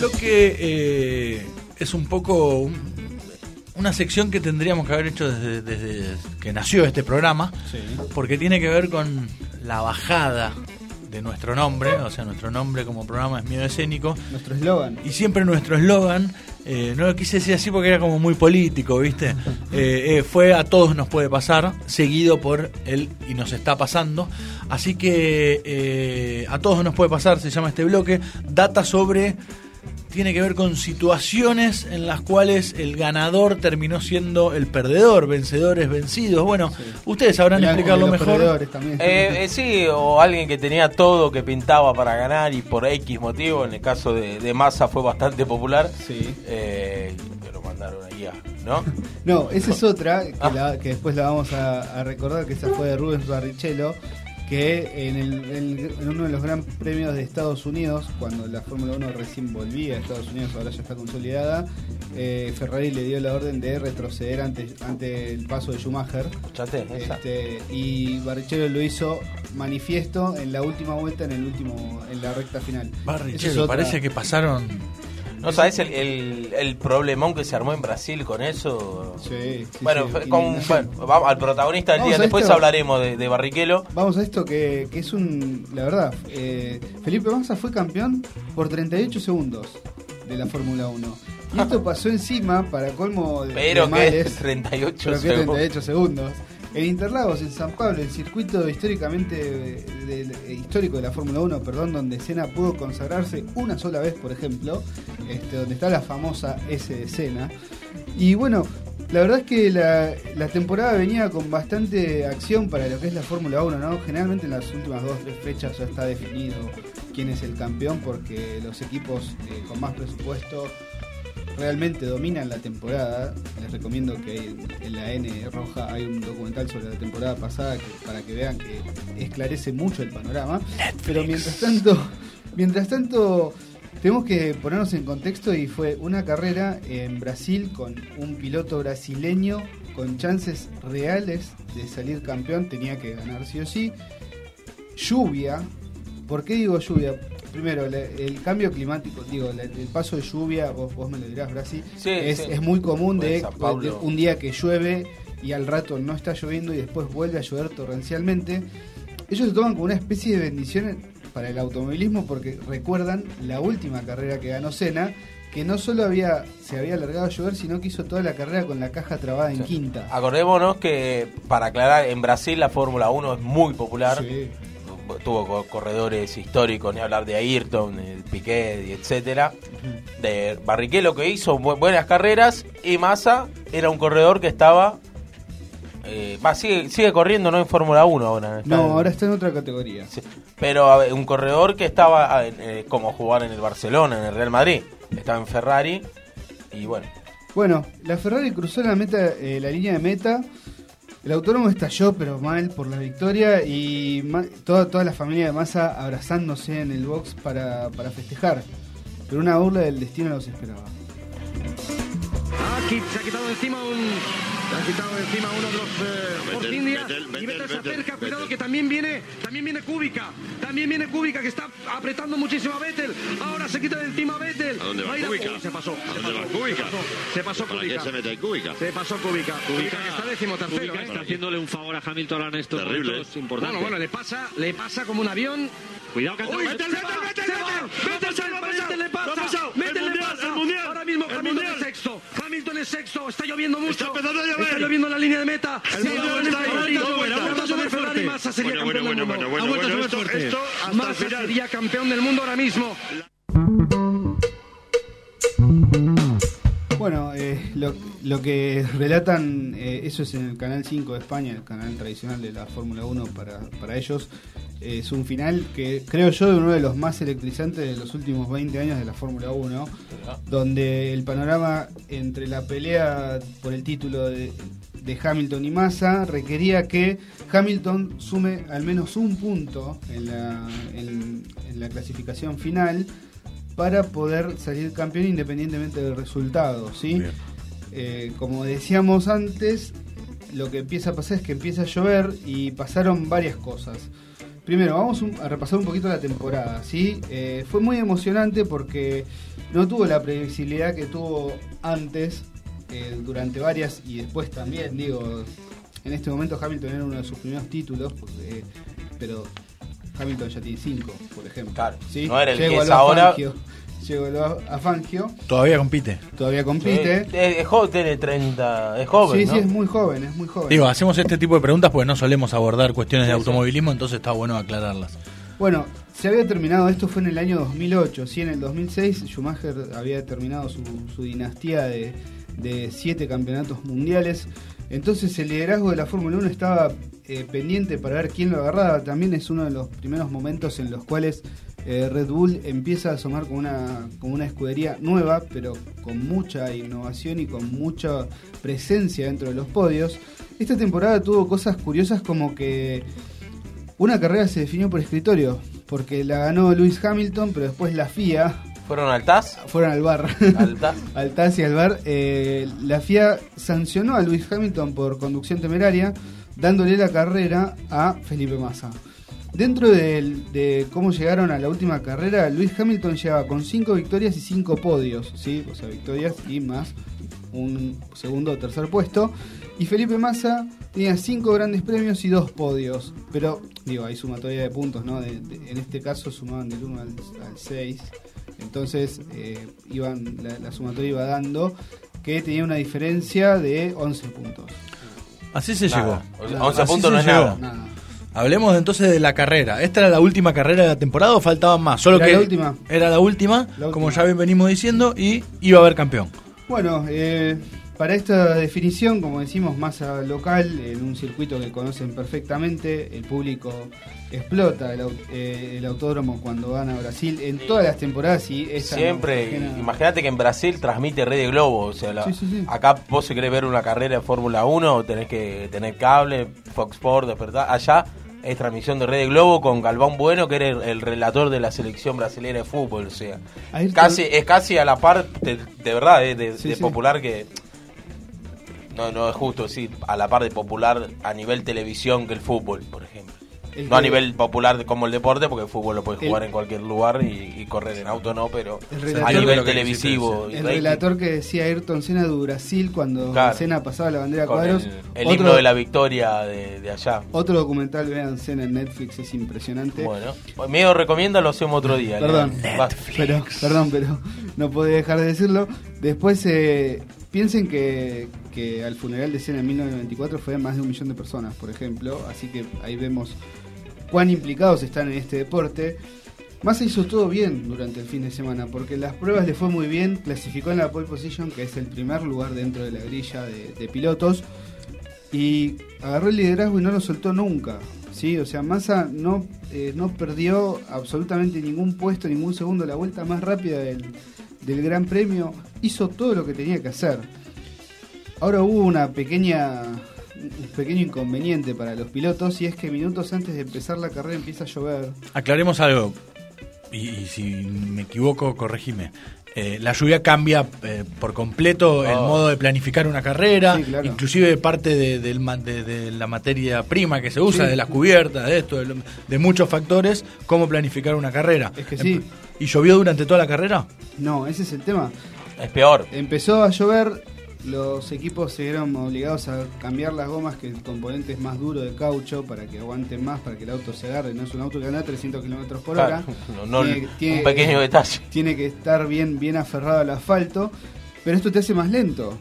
Lo que eh, es un poco un- una sección que tendríamos que haber hecho desde, desde que nació este programa, porque tiene que ver con la bajada de nuestro nombre, o sea, nuestro nombre como programa es Miedo Escénico, Nuestro eslogan. y siempre nuestro eslogan, eh, no lo quise decir así porque era como muy político, ¿viste? Eh, eh, fue a todos nos puede pasar, seguido por el y nos está pasando. Así que a todos nos puede pasar, se llama este bloque, data sobre... Tiene que ver con situaciones en las cuales el ganador terminó siendo el perdedor, vencedores vencidos. Bueno, ustedes sabrán explicarlo mejor. Eh, eh, sí, o alguien que tenía todo, que pintaba para ganar y por X motivo, en el caso de, de Massa fue bastante popular, Sí. eh, lo mandaron ahí a, ¿no? No, esa es otra que, Ah. la- que después la vamos a, a recordar, que esa fue de Rubens Barrichello, que en, el- en- en uno de los gran premios de Estados Unidos, cuando la Fórmula 1 recién volvía a Estados Unidos, ahora ya está consolidada, eh, Ferrari le dio la orden de retroceder ante, ante el paso de Schumacher. Escuchate. Este, y Barrichello lo hizo manifiesto en la última vuelta, en el último, en la recta final. Es Barrichello, parece que pasaron ¿No sabes el, el, el problemón que se armó en Brasil con eso? Sí, sí, bueno, sí. con, bueno, vamos al protagonista del Vamos día. Después esto. hablaremos de, de Barrichello. Vamos a esto que, que es un. La verdad, eh, Felipe Massa fue campeón por 38 segundos de la Fórmula 1. Y esto pasó encima, para colmo de, Pero de que males, 38 pero que segundos. 38 segundos. En Interlagos, en San Pablo, el circuito históricamente de- de- histórico de la Fórmula 1, perdón, donde Senna pudo consagrarse una sola vez, por ejemplo, este, donde está la famosa S de Senna. Y bueno, la verdad es que la, la temporada venía con bastante acción para lo que es la Fórmula 1, ¿no? Generalmente en las últimas dos o tres fechas ya está definido quién es el campeón porque los equipos eh, con más presupuesto realmente dominan la temporada. Les recomiendo que en la N roja hay un documental sobre la temporada pasada que- para que vean que esclarece mucho el panorama. Pero mientras tanto, mientras tanto tenemos que ponernos en contexto y fue una carrera en Brasil con un piloto brasileño con chances reales de salir campeón, tenía que ganar sí o sí. Lluvia, ¿por qué digo lluvia? Primero, el cambio climático, digo, el paso de lluvia, vos, vos me lo dirás, Brasil, Sí, es, sí. es muy común de, Pues Paulo. de un día que llueve y al rato no está lloviendo y después vuelve a llover torrencialmente. Ellos se toman como una especie de bendición para el automovilismo porque recuerdan la última carrera que ganó Senna, que no solo había se había alargado a llover, sino que hizo toda la carrera con la caja trabada en quinta. Acordémonos que, para aclarar, en Brasil la Fórmula 1 es muy popular. Sí. Tuvo co- corredores históricos, ni hablar de Ayrton, Piquet, etcétera. De Barrichello que hizo bu- buenas carreras y Massa era un corredor que estaba... eh, va, sigue, sigue corriendo, no en Fórmula 1 ahora. está No, en- ahora está en otra categoría. Sí, Pero a ver, un corredor que estaba eh, como jugar en el Barcelona, en el Real Madrid. Estaba en Ferrari y bueno. Bueno, la Ferrari cruzó la meta, eh, la línea de meta. El autónomo estalló, pero mal por la victoria y ma- toda, toda la familia de Massa abrazándose en el box para, para festejar. Pero una burla del destino los esperaba. Aquí se ha quitado encima un. Se ha quitado encima uno de los eh, Force India. Vettel, y Vettel, Vettel se Vettel, acerca, cuidado Vettel. que también viene, también viene Kubica. También viene Kubica que está apretando muchísimo a Vettel. Ahora se quita de encima a Vettel. ¿A dónde va Kubica? Se pasó. ¿A se dónde pasó, va Kubica? Se pasó, se pasó ¿Para qué Kubica. se mete Kubica? Se pasó Kubica. Kubica que está décimo tercero. Kubica ¿eh? está haciéndole un favor a Hamilton en estos Terrible. momentos importantes. Bueno, bueno, le pasa, le pasa como un avión. Cuidado que Uy, Vettel, Vettel, va, Vettel se va, Vettel le pasa, Vettel le pasa. Ahora mismo Hamilton es sexto, Es sexto, está lloviendo mucho. Está empezando a llover. Está lloviendo en la línea de meta. El Ferrari, Massa sería campeón del mundo. Massa sería campeón del mundo ahora mismo. Lo, que relatan, eh, eso es en el Canal 5 de España, el canal tradicional de la Fórmula 1 para, para ellos. Es un final que creo yo de uno de los más electrizantes de los últimos 20 años de la Fórmula 1, donde el panorama entre la pelea por el título de, de Hamilton y Massa requería que Hamilton sume al menos un punto en la clasificación final para poder salir campeón independientemente del resultado, ¿sí? Eh, como decíamos antes, lo que empieza a pasar es que empieza a llover y pasaron varias cosas. Primero, vamos a repasar un poquito la temporada, ¿sí? Eh, fue muy emocionante porque no tuvo la previsibilidad que tuvo antes, eh, durante varias y después también, digo, en este momento Hamilton era uno de sus primeros títulos, porque, pero Hamilton ya tiene cinco, por ejemplo. Claro, ¿sí? no era el Ya que es ahora. Fangio, igualó a- Fangio, Todavía compite. todavía compite. Sí, es, joven, tiene 30. Es joven, Sí, ¿no? sí, es muy joven, es muy joven. Digo, hacemos este tipo de preguntas porque no solemos abordar cuestiones de sí. automovilismo, entonces está bueno aclararlas. Bueno, se había terminado, esto fue en el año 2008, sí, en el 2006 Schumacher había terminado su, su dinastía de, de siete campeonatos mundiales, entonces el liderazgo de la Fórmula 1 estaba eh, pendiente para ver quién lo agarraba, también es uno de los primeros momentos en los cuales eh, Red Bull empieza a asomar como una, como una escudería nueva, pero con mucha innovación y con mucha presencia dentro de los podios. Esta temporada tuvo cosas curiosas como que una carrera se definió por escritorio, porque la ganó Lewis Hamilton, pero después la FIA, ¿Fueron al TAS? fueron al bar, ¿Al TAS? al TAS y al bar, eh, la FIA sancionó a Lewis Hamilton por conducción temeraria, dándole la carrera a Felipe Massa. Dentro de cómo llegaron a la última carrera, Lewis Hamilton llegaba con 5 victorias y 5 podios, ¿sí? o sea, victorias y más un segundo o tercer puesto. Y Felipe Massa tenía 5 grandes premios y 2 podios. Pero, digo, hay sumatoria de puntos, ¿no? En este caso sumaban del 1 al, 6. Entonces, eh, iban, la, la sumatoria iba dando que tenía una diferencia de 11 puntos. Así se Nada. llegó. O sea, Nada. 11 Así puntos no es llegó. nada. Nada. Hablemos entonces de la carrera. ¿Esta era la última carrera de la temporada o faltaban más? Solo Era que la última. Era la última, La como ya bien venimos diciendo, y iba a haber campeón. Bueno, eh, para esta definición, como decimos, masa local, en un circuito que conocen perfectamente, el público explota el, eh, el autódromo cuando van a Brasil en todas las temporadas y esta Siempre, imagínate que en Brasil transmite Red de Globo, o sea, la- Sí, sí, sí. acá vos si querés ver una carrera de Fórmula 1 tenés que tener cable, Fox Sports, despertar, allá es transmisión de Red de Globo con Galván Bueno, que era el, el relator de la selección brasileña de fútbol, o sea, Ayrton- casi es casi a la par, de, de verdad, eh, de, Sí, de sí. popular que... No, no es justo decir a la par de popular a nivel televisión que el fútbol, por ejemplo. El no a nivel popular como el deporte, porque el fútbol lo puedes El- jugar en cualquier lugar y, y correr en auto no, pero a nivel televisivo. El relator que decía Ayrton Senna de Brasil cuando Claro. Senna pasaba la bandera a cuadros. el, el otro, himno de la victoria de, de allá. otro documental, vean Senna en Netflix, es impresionante. Bueno, medio recomienda, lo hacemos otro día. Perdón. Va. Pero, perdón, pero no podía dejar de decirlo. Después, eh, piensen que, que al funeral de Senna en 1994 fue más de un millón de personas, por ejemplo. Así que ahí vemos cuán implicados están en este deporte. Massa hizo todo bien durante el fin de semana, porque las pruebas le fue muy bien, clasificó en la pole position, que es el primer lugar dentro de la grilla de, de pilotos, y agarró el liderazgo y no lo soltó nunca. ¿sí? O sea, Massa no, eh, no perdió absolutamente ningún puesto, ningún segundo. La vuelta más rápida del, del Gran Premio hizo todo lo que tenía que hacer. Ahora hubo una pequeña un pequeño inconveniente para los pilotos y es que minutos antes de empezar la carrera empieza a llover. Aclaremos algo, y, y si me equivoco, corregime. Eh, la lluvia cambia eh, por completo el Oh. modo de planificar una carrera, Sí, claro. inclusive parte de, la materia prima que se usa, Sí. de las cubiertas, de esto, de, lo- de muchos factores, cómo planificar una carrera. Es que sí. ¿Y llovió durante toda la carrera? No, ese es el tema. Es peor. Empezó a llover, los equipos se vieron obligados a cambiar las gomas, que el componente es más duro de caucho, para que aguanten más, para que el auto se agarre. No es un auto que anda a 300 kilómetros por hora. Claro, no- tiene- un pequeño detalle. Tiene que estar bien, bien aferrado al asfalto, pero esto te hace más lento.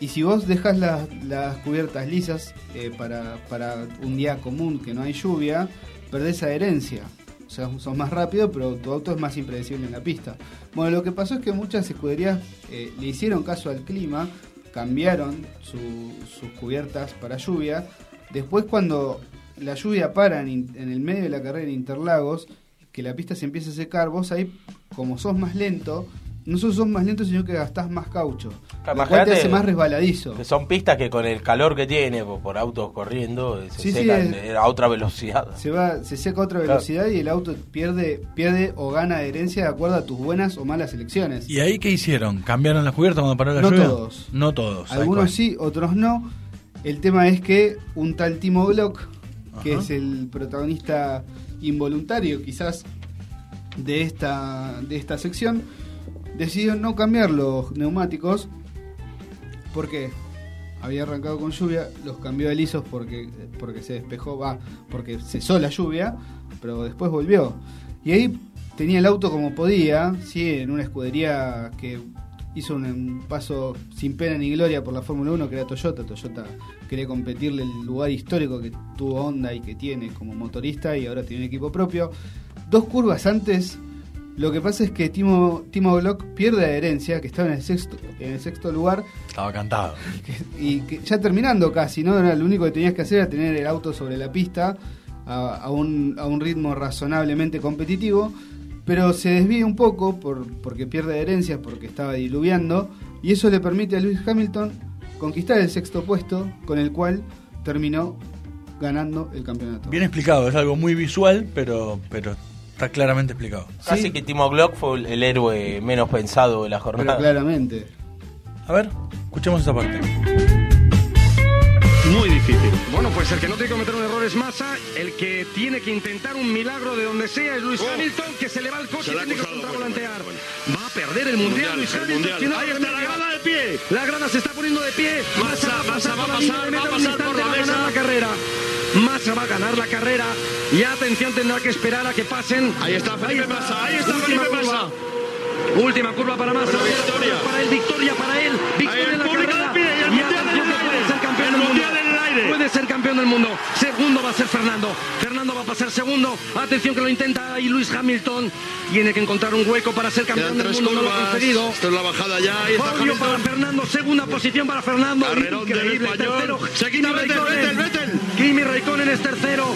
Y si vos dejas las, las cubiertas lisas eh, para, para un día común que no hay lluvia, perdés adherencia. O sea, sos más rápido, pero tu auto es más impredecible en la pista. Bueno, lo que pasó es que muchas escuderías eh, le hicieron caso al clima, cambiaron su- sus cubiertas para lluvia. Después, cuando la lluvia para en, en el medio de la carrera en Interlagos, que la pista se empieza a secar, vos ahí, como sos más lento, no solo sos más lento, sino que gastás más caucho. Claro, Lo cual te hace más resbaladizo. Que son pistas que con el calor que tiene por, por autos corriendo eh, se Sí, sí, secan es- eh, a otra velocidad. Se va, se seca a otra Claro. velocidad y el auto pierde, pierde o gana adherencia de acuerdo a tus buenas o malas elecciones. ¿Y ahí qué hicieron? ¿Cambiaron las cubiertas cuando paró la No lluvia? todos. No todos. Algunos sí, otros no. El tema es que un tal Timo Glock, que Ajá. es el protagonista involuntario quizás de esta, de esta sección, decidió no cambiar los neumáticos porque había arrancado con lluvia, los cambió a lisos porque, porque se despejó, va, porque cesó la lluvia, pero después volvió. Y ahí tenía el auto como podía, sí, en una escudería que hizo un, paso sin pena ni gloria por la Fórmula 1, que era Toyota. Toyota quería competirle el lugar histórico que tuvo Honda y que tiene como motorista y ahora tiene un equipo propio. Dos curvas antes, lo que pasa es que Timo, Timo Glock pierde adherencia, que estaba en el sexto, en el sexto lugar, Estaba cantado. que- y que ya terminando casi, ¿no? Era lo único que tenías que hacer era tener el auto sobre la pista a, a un, a un ritmo razonablemente competitivo, pero se desvía un poco por, porque pierde adherencias, porque estaba diluviando, y eso le permite a Lewis Hamilton conquistar el sexto puesto, con el cual terminó ganando el campeonato. Bien explicado, es algo muy visual, pero, pero está claramente explicado. Casi Sí. que Timo Glock fue el, héroe menos pensado de la Pero jornada. claramente. A ver, escuchemos esa parte. Muy difícil. Bueno, pues el que no tiene que cometer un error es Massa, el que tiene que intentar un milagro de donde sea es Luis Oh. Hamilton, que se le va el coche y tiene que contravolantear. bueno, Va a perder el mundial, Mundial, Luis el Hamilton. mundial. Ahí está la grada de pie. La grada se está poniendo de pie. Massa, Massa va a pasar, línea de va a pasar por la va a mesa. la carrera. Massa va a ganar la carrera y atención tendrá que esperar a que pasen. Ahí está Felipe Massa, ahí está Felipe curva. Massa. Última curva para Massa. Bueno, victoria. Para él, victoria para él. Victoria en la público carrera. de pie y el mundial atención en el que puede aire. ser campeón El del mundo. mundial en el aire. Puede ser campeón del mundo. Segundo va a ser Fernando. Fernando va a pasar segundo. Atención que lo intenta ahí Luis Hamilton. Tiene que encontrar un hueco para ser campeón Quedan del mundo. No lo ha curvas. conseguido. Esto es la bajada ya. Podio para. Fernando, segunda posición para Fernando. Carrerón del Increíble, español. tercero. Se quita Vettel. Vettel, Vettel. Kimi Raikkonen es tercero.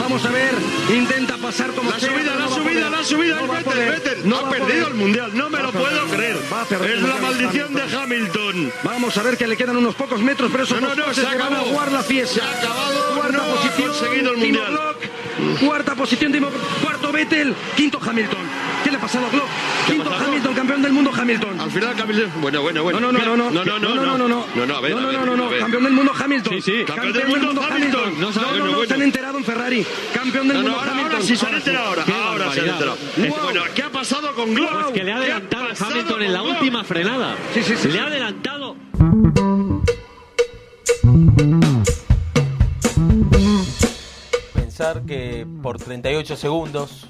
Vamos a ver, intenta pasar como La sea, subida, la no subida, la subida. No el Vettel. Vettel. No ha perdido el mundial. No me Va lo puedo creer. Va a perder Es la maldición de Hamilton. Vamos a ver que le quedan unos pocos metros, pero esos No, no, no, se le van a acabó. jugar la fiesta. Cuarta no ha posición, conseguido el mundial. Glock. Cuarta posición, Timo Cuarto Vettel. Quinto Hamilton. ¿Qué le ha pasado a Glock? ¿Qué ha Quinto pasado? Hamilton, campeón del mundo Hamilton. Al final Hamilton. Bueno, bueno, bueno. No, no, no, no, no. No, no, no. no, no, no, no. No, no, a ver, no, no. Campeón del mundo Hamilton. Sí, sí. Campeón, del mundo Hamilton. No sabe- no, no, bueno, no, bueno. se han enterado en Ferrari. Campeón del No, no, mundo ahora, Hamilton. ahora sí se han enterado ahora. Ahora se han enterado. Bueno, ¿qué ha pasado con Glock? Pues que le ha ¿Qué adelantado Hamilton en la última frenada. Sí, sí, sí, Le ha adelantado. Que por 38 segundos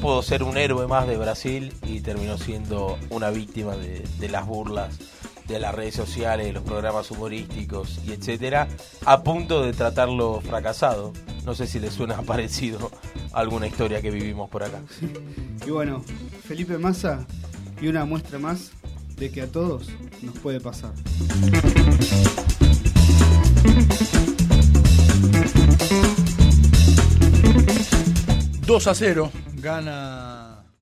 pudo ser un héroe más de Brasil y terminó siendo una víctima de, las burlas de las redes sociales, de los programas humorísticos y etcétera, a punto de tratarlo fracasado. No sé si le suena parecido alguna historia que vivimos por acá. Y bueno, Felipe Massa y una muestra más de que a todos nos puede pasar. 2 a 0 gana